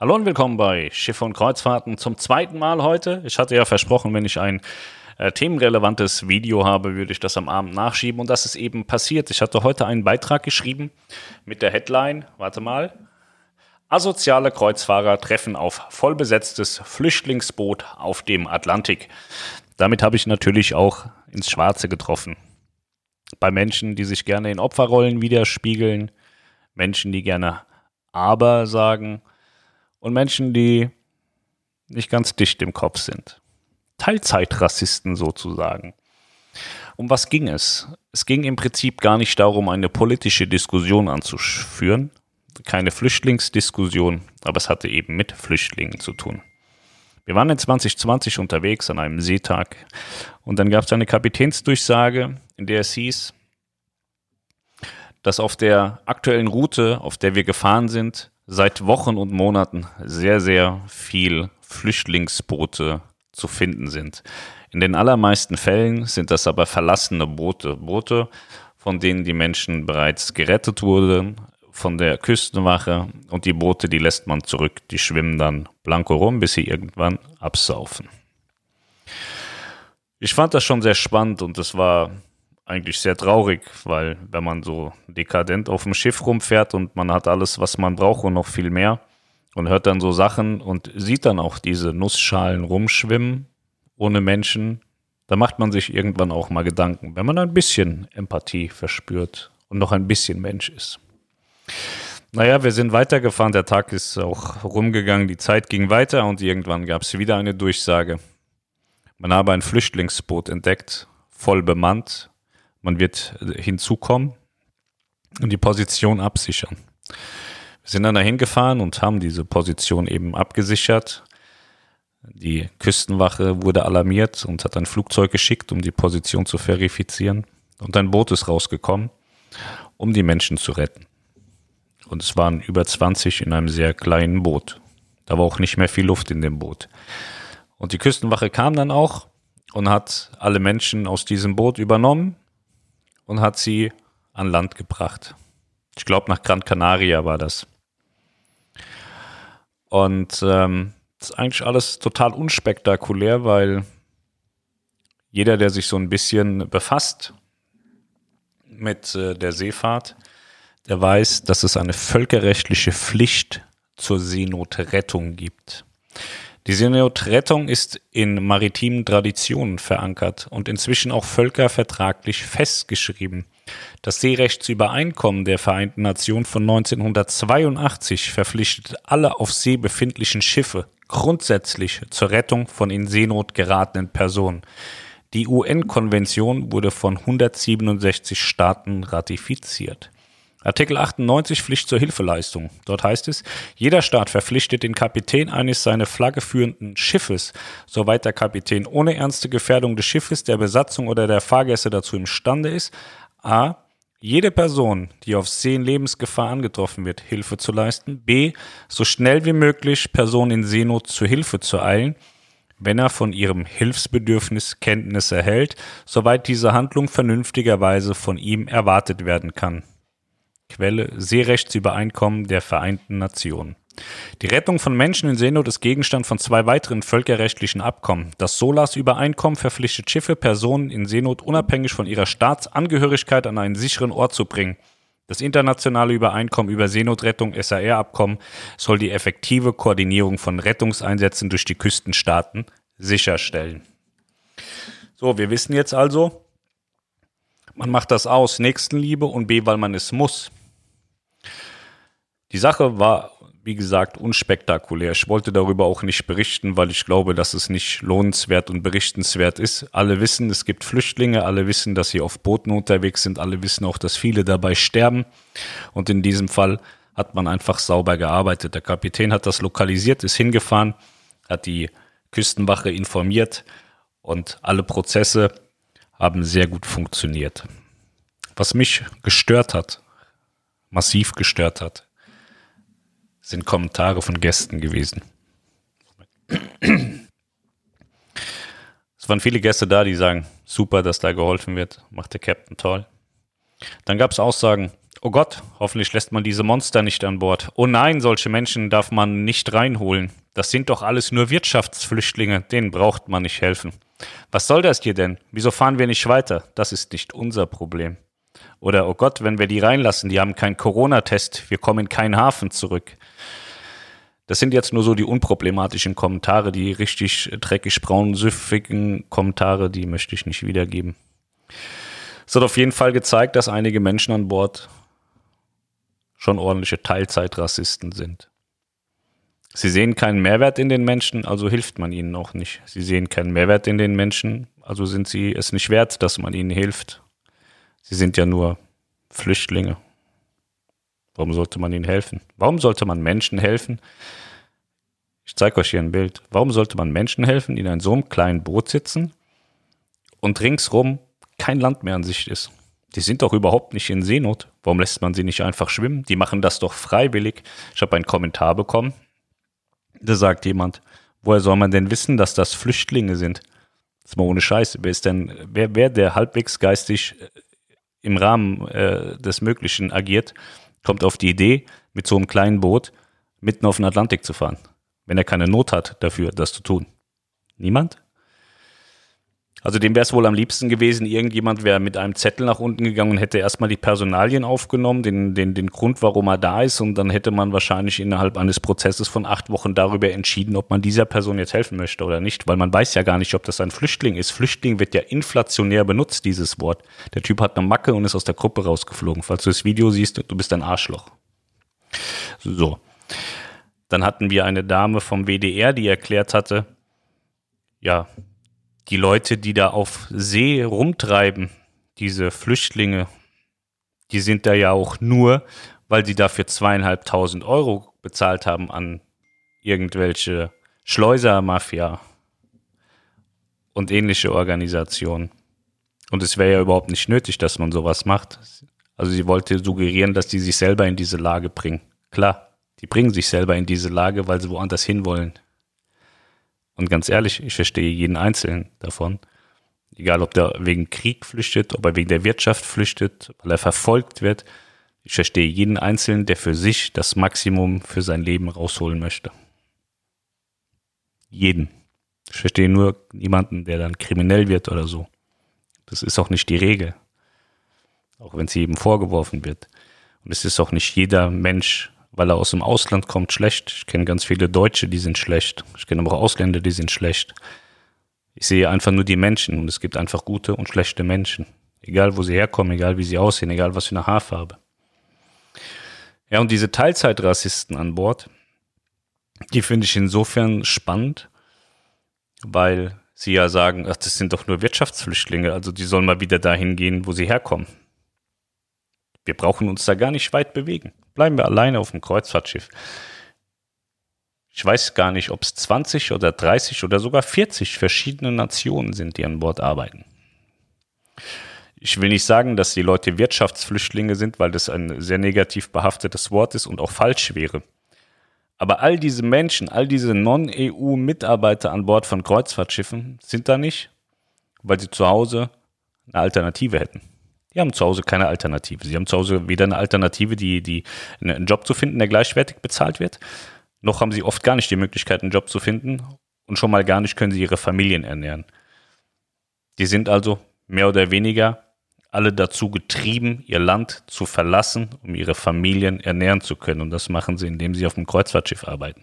Hallo und willkommen bei Schiffe und Kreuzfahrten zum zweiten Mal heute. Ich hatte ja versprochen, wenn ich ein äh, themenrelevantes Video habe, würde ich das am Abend nachschieben und das ist eben passiert. Ich hatte heute einen Beitrag geschrieben mit der Headline, warte mal, Asoziale Kreuzfahrer treffen auf vollbesetztes Flüchtlingsboot auf dem Atlantik. Damit habe ich natürlich auch ins Schwarze getroffen. Bei Menschen, die sich gerne in Opferrollen widerspiegeln, Menschen, die gerne aber sagen und Menschen, die nicht ganz dicht im Kopf sind. Teilzeitrassisten sozusagen. Um was ging es? Es ging im Prinzip gar nicht darum, eine politische Diskussion anzuführen, keine Flüchtlingsdiskussion, aber es hatte eben mit Flüchtlingen zu tun. Wir waren in 2020 unterwegs an einem Seetag und dann gab es eine Kapitänsdurchsage, in der es hieß, dass auf der aktuellen Route, auf der wir gefahren sind, seit Wochen und Monaten sehr, sehr viel Flüchtlingsboote zu finden sind. In den allermeisten Fällen sind das aber verlassene Boote, Boote, von denen die Menschen bereits gerettet wurden von der Küstenwache und die Boote, die lässt man zurück, die schwimmen dann blanko rum, bis sie irgendwann absaufen. Ich fand das schon sehr spannend und es war eigentlich sehr traurig, weil wenn man so dekadent auf dem Schiff rumfährt und man hat alles, was man braucht und noch viel mehr und hört dann so Sachen und sieht dann auch diese Nussschalen rumschwimmen ohne Menschen, da macht man sich irgendwann auch mal Gedanken, wenn man ein bisschen Empathie verspürt und noch ein bisschen Mensch ist. Naja, wir sind weitergefahren, der Tag ist auch rumgegangen, die Zeit ging weiter und irgendwann gab es wieder eine Durchsage. Man habe ein Flüchtlingsboot entdeckt, voll bemannt, man wird hinzukommen und die Position absichern. Wir sind dann dahin gefahren und haben diese Position eben abgesichert. Die Küstenwache wurde alarmiert und hat ein Flugzeug geschickt, um die Position zu verifizieren. Und ein Boot ist rausgekommen, um die Menschen zu retten. Und es waren über 20 in einem sehr kleinen Boot. Da war auch nicht mehr viel Luft in dem Boot. Und die Küstenwache kam dann auch und hat alle Menschen aus diesem Boot übernommen und hat sie an Land gebracht. Ich glaube, nach Gran Canaria war das. Und ähm, das ist eigentlich alles total unspektakulär, weil jeder, der sich so ein bisschen befasst mit äh, der Seefahrt, der weiß, dass es eine völkerrechtliche Pflicht zur Seenotrettung gibt. Die Seenotrettung ist in maritimen Traditionen verankert und inzwischen auch völkervertraglich festgeschrieben. Das Seerechtsübereinkommen der Vereinten Nationen von 1982 verpflichtet alle auf See befindlichen Schiffe grundsätzlich zur Rettung von in Seenot geratenen Personen. Die UN-Konvention wurde von 167 Staaten ratifiziert. Artikel 98 Pflicht zur Hilfeleistung. Dort heißt es, jeder Staat verpflichtet den Kapitän eines seine Flagge führenden Schiffes, soweit der Kapitän ohne ernste Gefährdung des Schiffes, der Besatzung oder der Fahrgäste dazu imstande ist, a. jede Person, die auf See in Lebensgefahr angetroffen wird, Hilfe zu leisten, b. so schnell wie möglich Personen in Seenot zu Hilfe zu eilen, wenn er von ihrem Hilfsbedürfnis Kenntnis erhält, soweit diese Handlung vernünftigerweise von ihm erwartet werden kann. Quelle Seerechtsübereinkommen der Vereinten Nationen. Die Rettung von Menschen in Seenot ist Gegenstand von zwei weiteren völkerrechtlichen Abkommen. Das SOLAS-Übereinkommen verpflichtet Schiffe, Personen in Seenot unabhängig von ihrer Staatsangehörigkeit an einen sicheren Ort zu bringen. Das internationale Übereinkommen über Seenotrettung SAR-Abkommen soll die effektive Koordinierung von Rettungseinsätzen durch die Küstenstaaten sicherstellen. So, wir wissen jetzt also, man macht das aus Nächstenliebe und B, weil man es muss. Die Sache war, wie gesagt, unspektakulär. Ich wollte darüber auch nicht berichten, weil ich glaube, dass es nicht lohnenswert und berichtenswert ist. Alle wissen, es gibt Flüchtlinge, alle wissen, dass sie auf Booten unterwegs sind, alle wissen auch, dass viele dabei sterben. Und in diesem Fall hat man einfach sauber gearbeitet. Der Kapitän hat das lokalisiert, ist hingefahren, hat die Küstenwache informiert und alle Prozesse haben sehr gut funktioniert. Was mich gestört hat, massiv gestört hat, sind Kommentare von Gästen gewesen. Es waren viele Gäste da, die sagen, super, dass da geholfen wird, macht der Captain toll. Dann gab es Aussagen, Oh Gott, hoffentlich lässt man diese Monster nicht an Bord. Oh nein, solche Menschen darf man nicht reinholen. Das sind doch alles nur Wirtschaftsflüchtlinge, denen braucht man nicht helfen. Was soll das hier denn? Wieso fahren wir nicht weiter? Das ist nicht unser Problem. Oder, oh Gott, wenn wir die reinlassen, die haben keinen Corona-Test, wir kommen in keinen Hafen zurück. Das sind jetzt nur so die unproblematischen Kommentare, die richtig dreckig braun süffigen Kommentare, die möchte ich nicht wiedergeben. Es hat auf jeden Fall gezeigt, dass einige Menschen an Bord schon ordentliche Teilzeitrassisten sind. Sie sehen keinen Mehrwert in den Menschen, also hilft man ihnen auch nicht. Sie sehen keinen Mehrwert in den Menschen, also sind sie es nicht wert, dass man ihnen hilft. Sie sind ja nur Flüchtlinge. Warum sollte man ihnen helfen? Warum sollte man Menschen helfen? Ich zeige euch hier ein Bild. Warum sollte man Menschen helfen, die in so einem kleinen Boot sitzen und ringsrum kein Land mehr an Sicht ist? Die sind doch überhaupt nicht in Seenot. Warum lässt man sie nicht einfach schwimmen? Die machen das doch freiwillig. Ich habe einen Kommentar bekommen. Da sagt jemand, woher soll man denn wissen, dass das Flüchtlinge sind? Das ist mal ohne Scheiße. Wer ist denn, wer, wer der halbwegs geistig äh, im Rahmen äh, des Möglichen agiert, kommt auf die Idee, mit so einem kleinen Boot mitten auf den Atlantik zu fahren, wenn er keine Not hat dafür, das zu tun. Niemand? Also dem wäre es wohl am liebsten gewesen, irgendjemand wäre mit einem Zettel nach unten gegangen und hätte erstmal die Personalien aufgenommen, den, den, den Grund, warum er da ist und dann hätte man wahrscheinlich innerhalb eines Prozesses von acht Wochen darüber entschieden, ob man dieser Person jetzt helfen möchte oder nicht, weil man weiß ja gar nicht, ob das ein Flüchtling ist. Flüchtling wird ja inflationär benutzt, dieses Wort. Der Typ hat eine Macke und ist aus der Gruppe rausgeflogen. Falls du das Video siehst, du bist ein Arschloch. So. Dann hatten wir eine Dame vom WDR, die erklärt hatte, ja, die Leute, die da auf See rumtreiben, diese Flüchtlinge, die sind da ja auch nur, weil sie dafür zweieinhalbtausend Euro bezahlt haben an irgendwelche Schleusermafia und ähnliche Organisationen. Und es wäre ja überhaupt nicht nötig, dass man sowas macht. Also sie wollte suggerieren, dass die sich selber in diese Lage bringen. Klar, die bringen sich selber in diese Lage, weil sie woanders hinwollen. Und ganz ehrlich, ich verstehe jeden Einzelnen davon. Egal, ob der wegen Krieg flüchtet, ob er wegen der Wirtschaft flüchtet, weil er verfolgt wird. Ich verstehe jeden Einzelnen, der für sich das Maximum für sein Leben rausholen möchte. Jeden. Ich verstehe nur niemanden, der dann kriminell wird oder so. Das ist auch nicht die Regel. Auch wenn es jedem vorgeworfen wird. Und es ist auch nicht jeder Mensch weil er aus dem Ausland kommt, schlecht. Ich kenne ganz viele Deutsche, die sind schlecht. Ich kenne aber auch Ausländer, die sind schlecht. Ich sehe einfach nur die Menschen und es gibt einfach gute und schlechte Menschen. Egal, wo sie herkommen, egal, wie sie aussehen, egal, was für eine Haarfarbe. Ja, und diese Teilzeitrassisten an Bord, die finde ich insofern spannend, weil sie ja sagen, ach, das sind doch nur Wirtschaftsflüchtlinge, also die sollen mal wieder dahin gehen, wo sie herkommen. Wir brauchen uns da gar nicht weit bewegen. Bleiben wir alleine auf dem Kreuzfahrtschiff. Ich weiß gar nicht, ob es 20 oder 30 oder sogar 40 verschiedene Nationen sind, die an Bord arbeiten. Ich will nicht sagen, dass die Leute Wirtschaftsflüchtlinge sind, weil das ein sehr negativ behaftetes Wort ist und auch falsch wäre. Aber all diese Menschen, all diese Non-EU-Mitarbeiter an Bord von Kreuzfahrtschiffen sind da nicht, weil sie zu Hause eine Alternative hätten. Die haben zu Hause keine Alternative. Sie haben zu Hause weder eine Alternative, die, die einen Job zu finden, der gleichwertig bezahlt wird, noch haben sie oft gar nicht die Möglichkeit, einen Job zu finden und schon mal gar nicht können sie ihre Familien ernähren. Die sind also mehr oder weniger alle dazu getrieben, ihr Land zu verlassen, um ihre Familien ernähren zu können. Und das machen sie, indem sie auf dem Kreuzfahrtschiff arbeiten.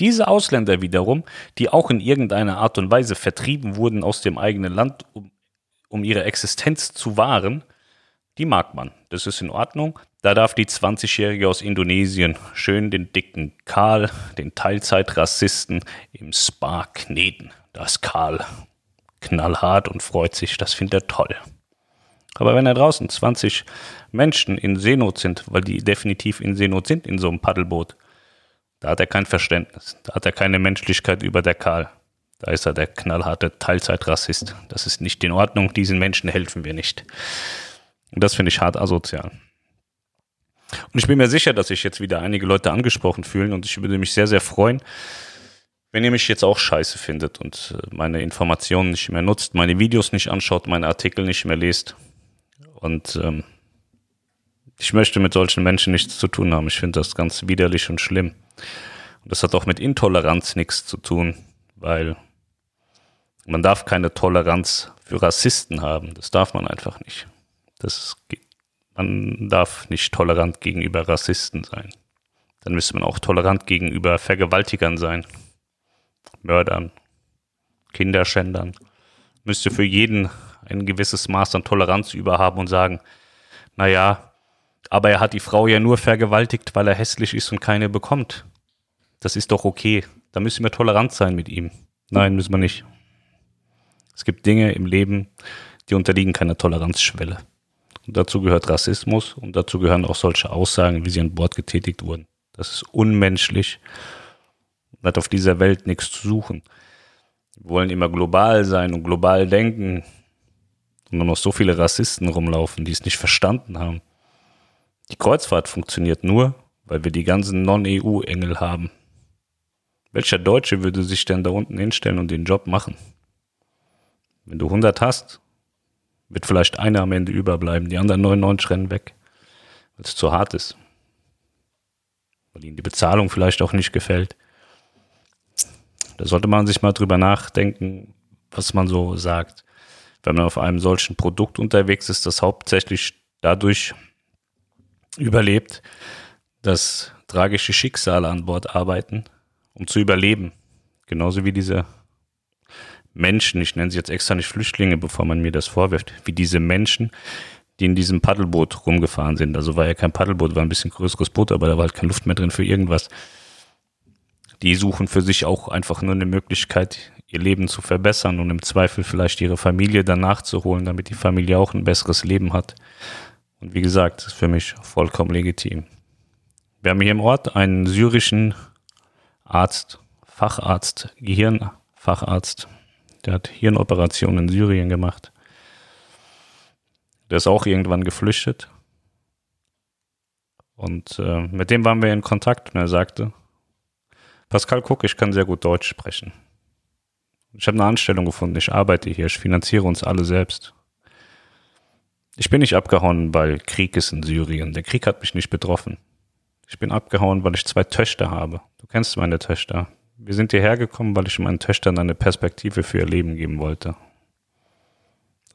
Diese Ausländer wiederum, die auch in irgendeiner Art und Weise vertrieben wurden aus dem eigenen Land, um, um ihre Existenz zu wahren, die mag man. Das ist in Ordnung. Da darf die 20-Jährige aus Indonesien schön den dicken Karl, den Teilzeitrassisten, im Spa kneten. Das Karl knallhart und freut sich, das findet er toll. Aber wenn da draußen 20 Menschen in Seenot sind, weil die definitiv in Seenot sind in so einem Paddelboot, da hat er kein Verständnis, da hat er keine Menschlichkeit über der Karl. Da ist er der knallharte Teilzeitrassist. Das ist nicht in Ordnung, diesen Menschen helfen wir nicht. Und das finde ich hart asozial. Und ich bin mir sicher, dass sich jetzt wieder einige Leute angesprochen fühlen und ich würde mich sehr, sehr freuen, wenn ihr mich jetzt auch scheiße findet und äh, meine Informationen nicht mehr nutzt, meine Videos nicht anschaut, meine Artikel nicht mehr lest und ähm, ich möchte mit solchen Menschen nichts zu tun haben. Ich finde das ganz widerlich und schlimm. Und das hat auch mit Intoleranz nichts zu tun, weil man darf keine Toleranz für Rassisten haben. Das darf man einfach nicht. Das, man darf nicht tolerant gegenüber Rassisten sein. Dann müsste man auch tolerant gegenüber Vergewaltigern sein, Mördern, Kinderschändern. Müsste für jeden ein gewisses Maß an Toleranz überhaben und sagen, naja, aber er hat die Frau ja nur vergewaltigt, weil er hässlich ist und keine bekommt. Das ist doch okay. Da müssen wir tolerant sein mit ihm. Nein, müssen wir nicht. Es gibt Dinge im Leben, die unterliegen keiner Toleranzschwelle. Und dazu gehört Rassismus und dazu gehören auch solche Aussagen, wie sie an Bord getätigt wurden. Das ist unmenschlich und hat auf dieser Welt nichts zu suchen. Wir wollen immer global sein und global denken und nur noch so viele Rassisten rumlaufen, die es nicht verstanden haben. Die Kreuzfahrt funktioniert nur, weil wir die ganzen Non-EU-Engel haben. Welcher Deutsche würde sich denn da unten hinstellen und den Job machen? Wenn du 100 hast, wird vielleicht einer am Ende überbleiben, die anderen 99 rennen weg, weil es zu hart ist. Weil ihnen die Bezahlung vielleicht auch nicht gefällt. Da sollte man sich mal drüber nachdenken, was man so sagt. Wenn man auf einem solchen Produkt unterwegs ist, das hauptsächlich dadurch überlebt, dass tragische Schicksale an Bord arbeiten, um zu überleben. Genauso wie diese Menschen, ich nenne sie jetzt extra nicht Flüchtlinge, bevor man mir das vorwirft, wie diese Menschen, die in diesem Paddelboot rumgefahren sind. Also war ja kein Paddelboot, war ein bisschen größeres Boot, aber da war halt keine Luft mehr drin für irgendwas. Die suchen für sich auch einfach nur eine Möglichkeit, ihr Leben zu verbessern und im Zweifel vielleicht ihre Familie danach zu holen, damit die Familie auch ein besseres Leben hat. Und wie gesagt, das ist für mich vollkommen legitim. Wir haben hier im Ort einen syrischen Arzt, Facharzt, Gehirnfacharzt, der hat Hirnoperationen in Syrien gemacht. Der ist auch irgendwann geflüchtet. Und äh, mit dem waren wir in Kontakt und er sagte, Pascal, guck, ich kann sehr gut Deutsch sprechen. Ich habe eine Anstellung gefunden, ich arbeite hier, ich finanziere uns alle selbst. Ich bin nicht abgehauen, weil Krieg ist in Syrien. Der Krieg hat mich nicht betroffen. Ich bin abgehauen, weil ich zwei Töchter habe. Du kennst meine Töchter. Wir sind hierher gekommen, weil ich meinen Töchtern eine Perspektive für ihr Leben geben wollte.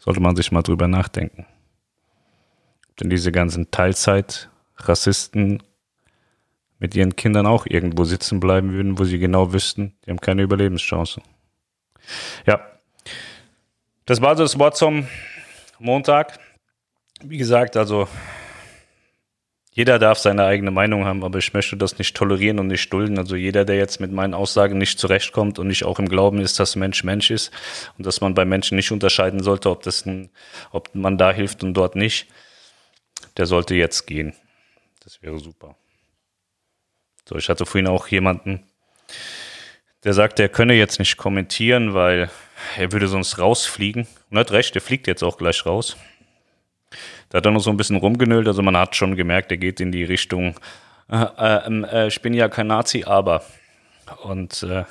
Sollte man sich mal drüber nachdenken. Denn diese ganzen Teilzeit-Rassisten mit ihren Kindern auch irgendwo sitzen bleiben würden, wo sie genau wüssten, die haben keine Überlebenschance. Ja, das war so das Wort zum Montag. Wie gesagt, also jeder darf seine eigene Meinung haben, aber ich möchte das nicht tolerieren und nicht dulden. Also jeder, der jetzt mit meinen Aussagen nicht zurechtkommt und nicht auch im Glauben ist, dass Mensch Mensch ist und dass man bei Menschen nicht unterscheiden sollte, ob, das ein, ob man da hilft und dort nicht, der sollte jetzt gehen. Das wäre super. So, ich hatte vorhin auch jemanden, der sagte, er könne jetzt nicht kommentieren, weil er würde sonst rausfliegen. Und er hat recht, er fliegt jetzt auch gleich raus. Da hat er noch so ein bisschen rumgenölt, also man hat schon gemerkt, er geht in die Richtung, äh, äh, äh, ich bin ja kein Nazi, aber. Und äh,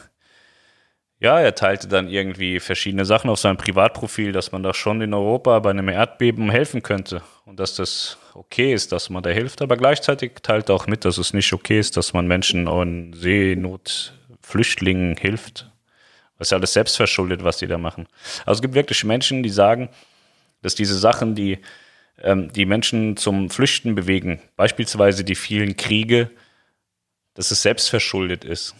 ja, er teilte dann irgendwie verschiedene Sachen auf seinem Privatprofil, dass man da schon in Europa bei einem Erdbeben helfen könnte und dass das okay ist, dass man da hilft, aber gleichzeitig teilt er auch mit, dass es nicht okay ist, dass man Menschen in Seenot, Flüchtlingen hilft. Das ist ja alles selbstverschuldet, was die da machen. Also es gibt wirklich Menschen, die sagen, dass diese Sachen, die ähm, die Menschen zum Flüchten bewegen, beispielsweise die vielen Kriege, dass es selbstverschuldet ist.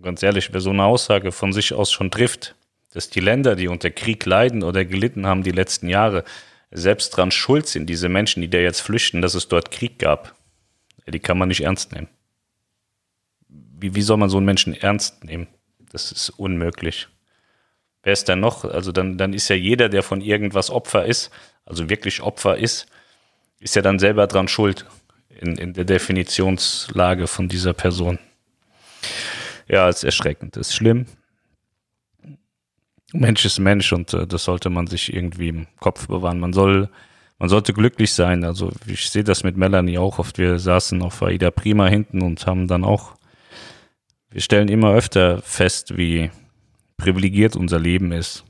ganz ehrlich, wer so eine Aussage von sich aus schon trifft, dass die Länder, die unter Krieg leiden oder gelitten haben die letzten Jahre, selbst dran schuld sind, diese Menschen, die da jetzt flüchten, dass es dort Krieg gab, die kann man nicht ernst nehmen. Wie, wie soll man so einen Menschen ernst nehmen? Das ist unmöglich. Wer ist denn noch? Also dann, dann ist ja jeder, der von irgendwas Opfer ist, also wirklich Opfer ist, ist ja dann selber dran schuld in, in der Definitionslage von dieser Person. Ja, ist erschreckend, ist schlimm. Mensch ist Mensch und äh, das sollte man sich irgendwie im Kopf bewahren. Man soll, man sollte glücklich sein. Also ich sehe das mit Melanie auch oft. Wir saßen auf Aida Prima hinten und haben dann auch, wir stellen immer öfter fest, wie privilegiert unser Leben ist.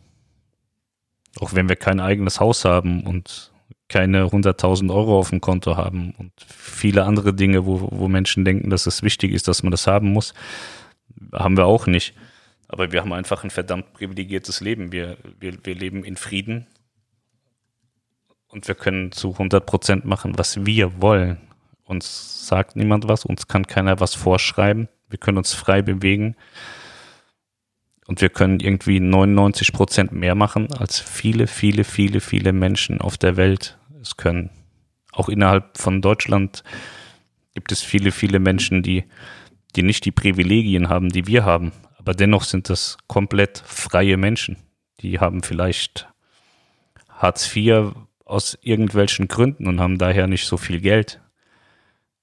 Auch wenn wir kein eigenes Haus haben und keine 100.000 Euro auf dem Konto haben und viele andere Dinge, wo, wo Menschen denken, dass es wichtig ist, dass man das haben muss, haben wir auch nicht. Aber wir haben einfach ein verdammt privilegiertes Leben. Wir, wir, wir leben in Frieden und wir können zu 100 Prozent machen, was wir wollen. Uns sagt niemand was, uns kann keiner was vorschreiben. Wir können uns frei bewegen und wir können irgendwie 99 Prozent mehr machen, als viele, viele, viele, viele Menschen auf der Welt es können. Auch innerhalb von Deutschland gibt es viele, viele Menschen, die, die nicht die Privilegien haben, die wir haben. Aber dennoch sind das komplett freie Menschen. Die haben vielleicht Hartz IV aus irgendwelchen Gründen und haben daher nicht so viel Geld.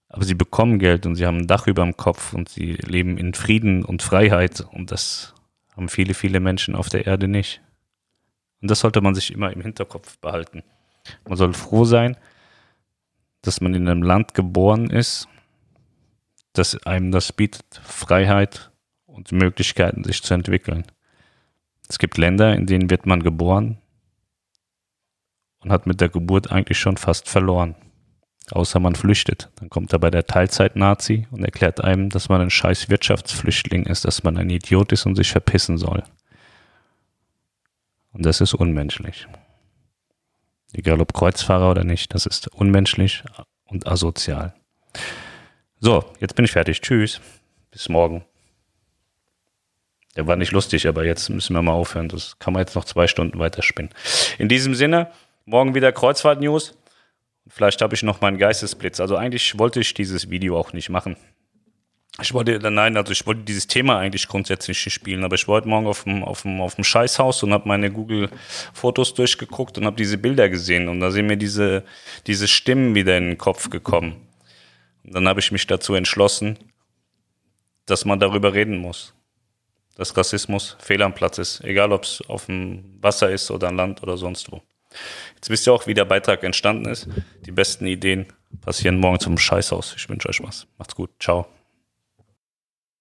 Aber sie bekommen Geld und sie haben ein Dach über dem Kopf und sie leben in Frieden und Freiheit und das haben viele, viele Menschen auf der Erde nicht. Und das sollte man sich immer im Hinterkopf behalten. Man soll froh sein, dass man in einem Land geboren ist, das einem das bietet, Freiheit und Möglichkeiten, sich zu entwickeln. Es gibt Länder, in denen wird man geboren und hat mit der Geburt eigentlich schon fast verloren. Außer man flüchtet. Dann kommt aber der Teilzeit-Nazi und erklärt einem, dass man ein scheiß Wirtschaftsflüchtling ist, dass man ein Idiot ist und sich verpissen soll. Und das ist unmenschlich. Egal ob Kreuzfahrer oder nicht, das ist unmenschlich und asozial. So, jetzt bin ich fertig. Tschüss. Bis morgen. Der war nicht lustig, aber jetzt müssen wir mal aufhören. Das kann man jetzt noch zwei Stunden weiterspinnen. In diesem Sinne, morgen wieder Kreuzfahrt-News. Vielleicht habe ich noch meinen Geistesblitz. Also eigentlich wollte ich dieses Video auch nicht machen. Ich wollte, nein, also ich wollte dieses Thema eigentlich grundsätzlich nicht spielen, aber ich war heute Morgen auf dem, auf dem, auf dem Scheißhaus und habe meine Google-Fotos durchgeguckt und habe diese Bilder gesehen und da sind mir diese, diese Stimmen wieder in den Kopf gekommen. Und dann habe ich mich dazu entschlossen, dass man darüber reden muss. Dass Rassismus fehl am Platz ist, egal ob es auf dem Wasser ist oder an Land oder sonst wo. Jetzt wisst ihr auch, wie der Beitrag entstanden ist. Die besten Ideen passieren morgen zum Scheißhaus. Ich wünsche euch was. Macht's gut. Ciao.